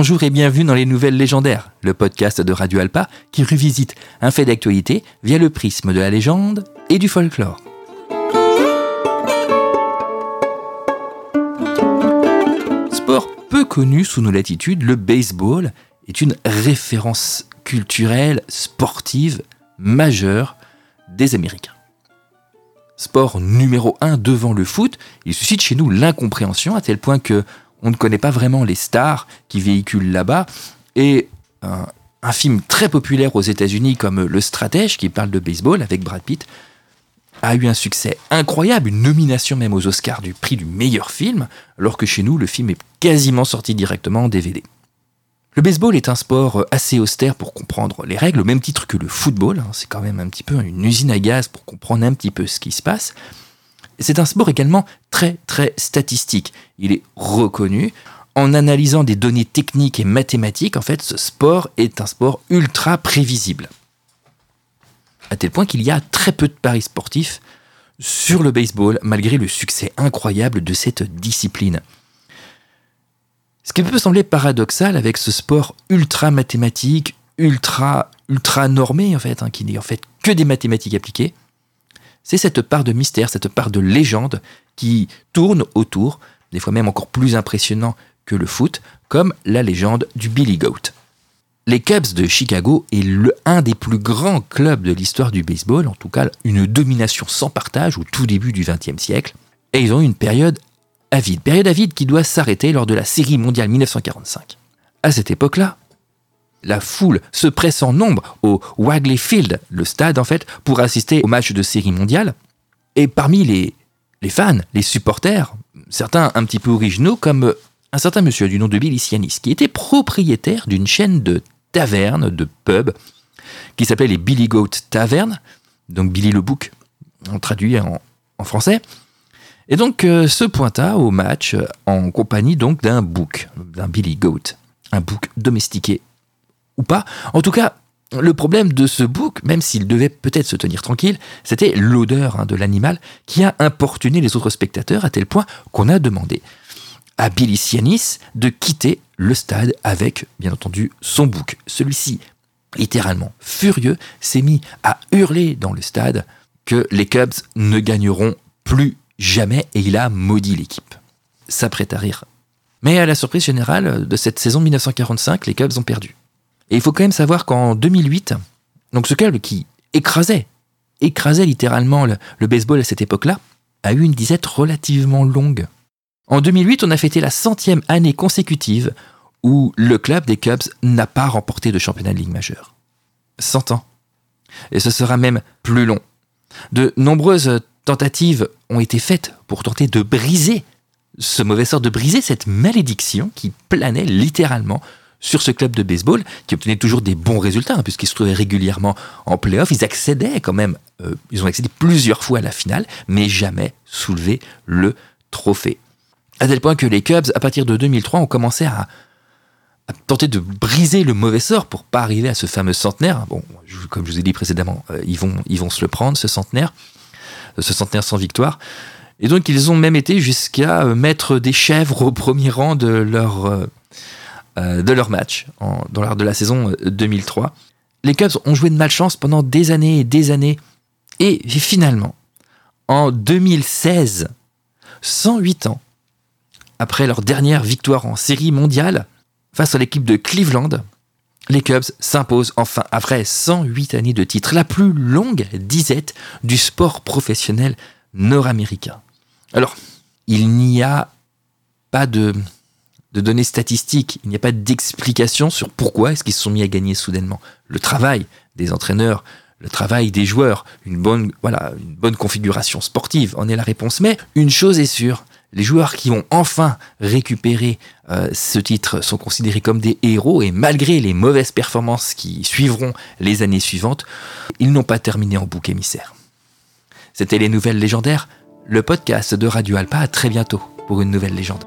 Bonjour et bienvenue dans les Nouvelles Légendaires, le podcast de Radio Alpa qui revisite un fait d'actualité via le prisme de la légende et du folklore. Sport peu connu sous nos latitudes, le baseball est une référence culturelle, sportive, majeure des Américains. Sport numéro un devant le foot, il suscite chez nous l'incompréhension à tel point que on ne connaît pas vraiment les stars qui véhiculent là-bas. Et un, un film très populaire aux États-Unis comme Le Stratège, qui parle de baseball avec Brad Pitt, a eu un succès incroyable, une nomination même aux Oscars du prix du meilleur film, alors que chez nous, le film est quasiment sorti directement en DVD. Le baseball est un sport assez austère pour comprendre les règles, au même titre que le football. Hein. C'est quand même un petit peu une usine à gaz pour comprendre un petit peu ce qui se passe. C'est un sport également très très statistique. Il est reconnu. En analysant des données techniques et mathématiques, en fait, ce sport est un sport ultra prévisible. À tel point qu'il y a très peu de paris sportifs sur le baseball, malgré le succès incroyable de cette discipline. Ce qui peut sembler paradoxal avec ce sport ultra mathématique, ultra, ultra normé en fait, hein, qui n'est en fait que des mathématiques appliquées, c'est cette part de mystère, cette part de légende qui tourne autour, des fois même encore plus impressionnant que le foot, comme la légende du Billy Goat. Les Cubs de Chicago est le, un des plus grands clubs de l'histoire du baseball, en tout cas une domination sans partage au tout début du XXe siècle, et ils ont eu une période avide, période avide qui doit s'arrêter lors de la Série mondiale 1945. À cette époque-là, la foule se presse en nombre au Wagley Field, le stade en fait, pour assister au match de série mondiale. Et parmi les, les fans, les supporters, certains un petit peu originaux, comme un certain monsieur du nom de Billy Sianis, qui était propriétaire d'une chaîne de tavernes, de pubs, qui s'appelait les Billy Goat Tavern, donc Billy le Bouc, traduit en, français. Et donc euh, se pointa au match en compagnie donc d'un bouc, d'un Billy Goat, un bouc domestiqué pas. En tout cas, le problème de ce bouc, même s'il devait peut-être se tenir tranquille, c'était l'odeur hein, de l'animal qui a importuné les autres spectateurs à tel point qu'on a demandé à Billy Sianis de quitter le stade avec, bien entendu, son bouc. Celui-ci, littéralement furieux, s'est mis à hurler dans le stade que les Cubs ne gagneront plus jamais et il a maudit l'équipe. S'apprête à rire. Mais à la surprise générale de cette saison 1945, les Cubs ont perdu. Et il faut quand même savoir qu'en 2008, donc ce club qui écrasait, écrasait littéralement le, baseball à cette époque-là, a eu une disette relativement longue. En 2008, on a fêté la centième année consécutive où le club des Cubs n'a pas remporté de championnat de ligue majeure. 100 ans. Et ce sera même plus long. De nombreuses tentatives ont été faites pour tenter de briser ce mauvais sort, de briser cette malédiction qui planait littéralement sur ce club de baseball qui obtenait toujours des bons résultats hein, puisqu'ils se trouvaient régulièrement en playoff. Ils accédaient quand même, euh, ils ont accédé plusieurs fois à la finale, mais jamais soulevé le trophée. À tel point que les Cubs, à partir de 2003, ont commencé à, tenter de briser le mauvais sort pour pas arriver à ce fameux centenaire. Bon, comme je vous ai dit précédemment, euh, ils, vont, se le prendre, ce centenaire, euh, ce centenaire sans victoire. Et donc, ils ont même été jusqu'à mettre des chèvres au premier rang de leur de leur match dans l'art de la saison 2003. Euh, Les Cubs ont joué de malchance pendant des années et des années. Et finalement, en 2016, 108 ans après leur dernière victoire en série mondiale face à l'équipe de Cleveland, les Cubs s'imposent enfin après 108 années de titre, la plus longue disette du sport professionnel nord-américain. Alors, il n'y a pas de de données statistiques, il n'y a pas d'explication sur pourquoi est-ce qu'ils se sont mis à gagner soudainement. Le travail des entraîneurs, le travail des joueurs, une bonne, voilà, une bonne configuration sportive en est la réponse. Mais une chose est sûre, les joueurs qui ont enfin récupéré euh, ce titre sont considérés comme des héros et malgré les mauvaises performances qui suivront les années suivantes, ils n'ont pas terminé en bouc émissaire. C'était les nouvelles légendaires, le podcast de Radio Alpa. À très bientôt pour une nouvelle légende.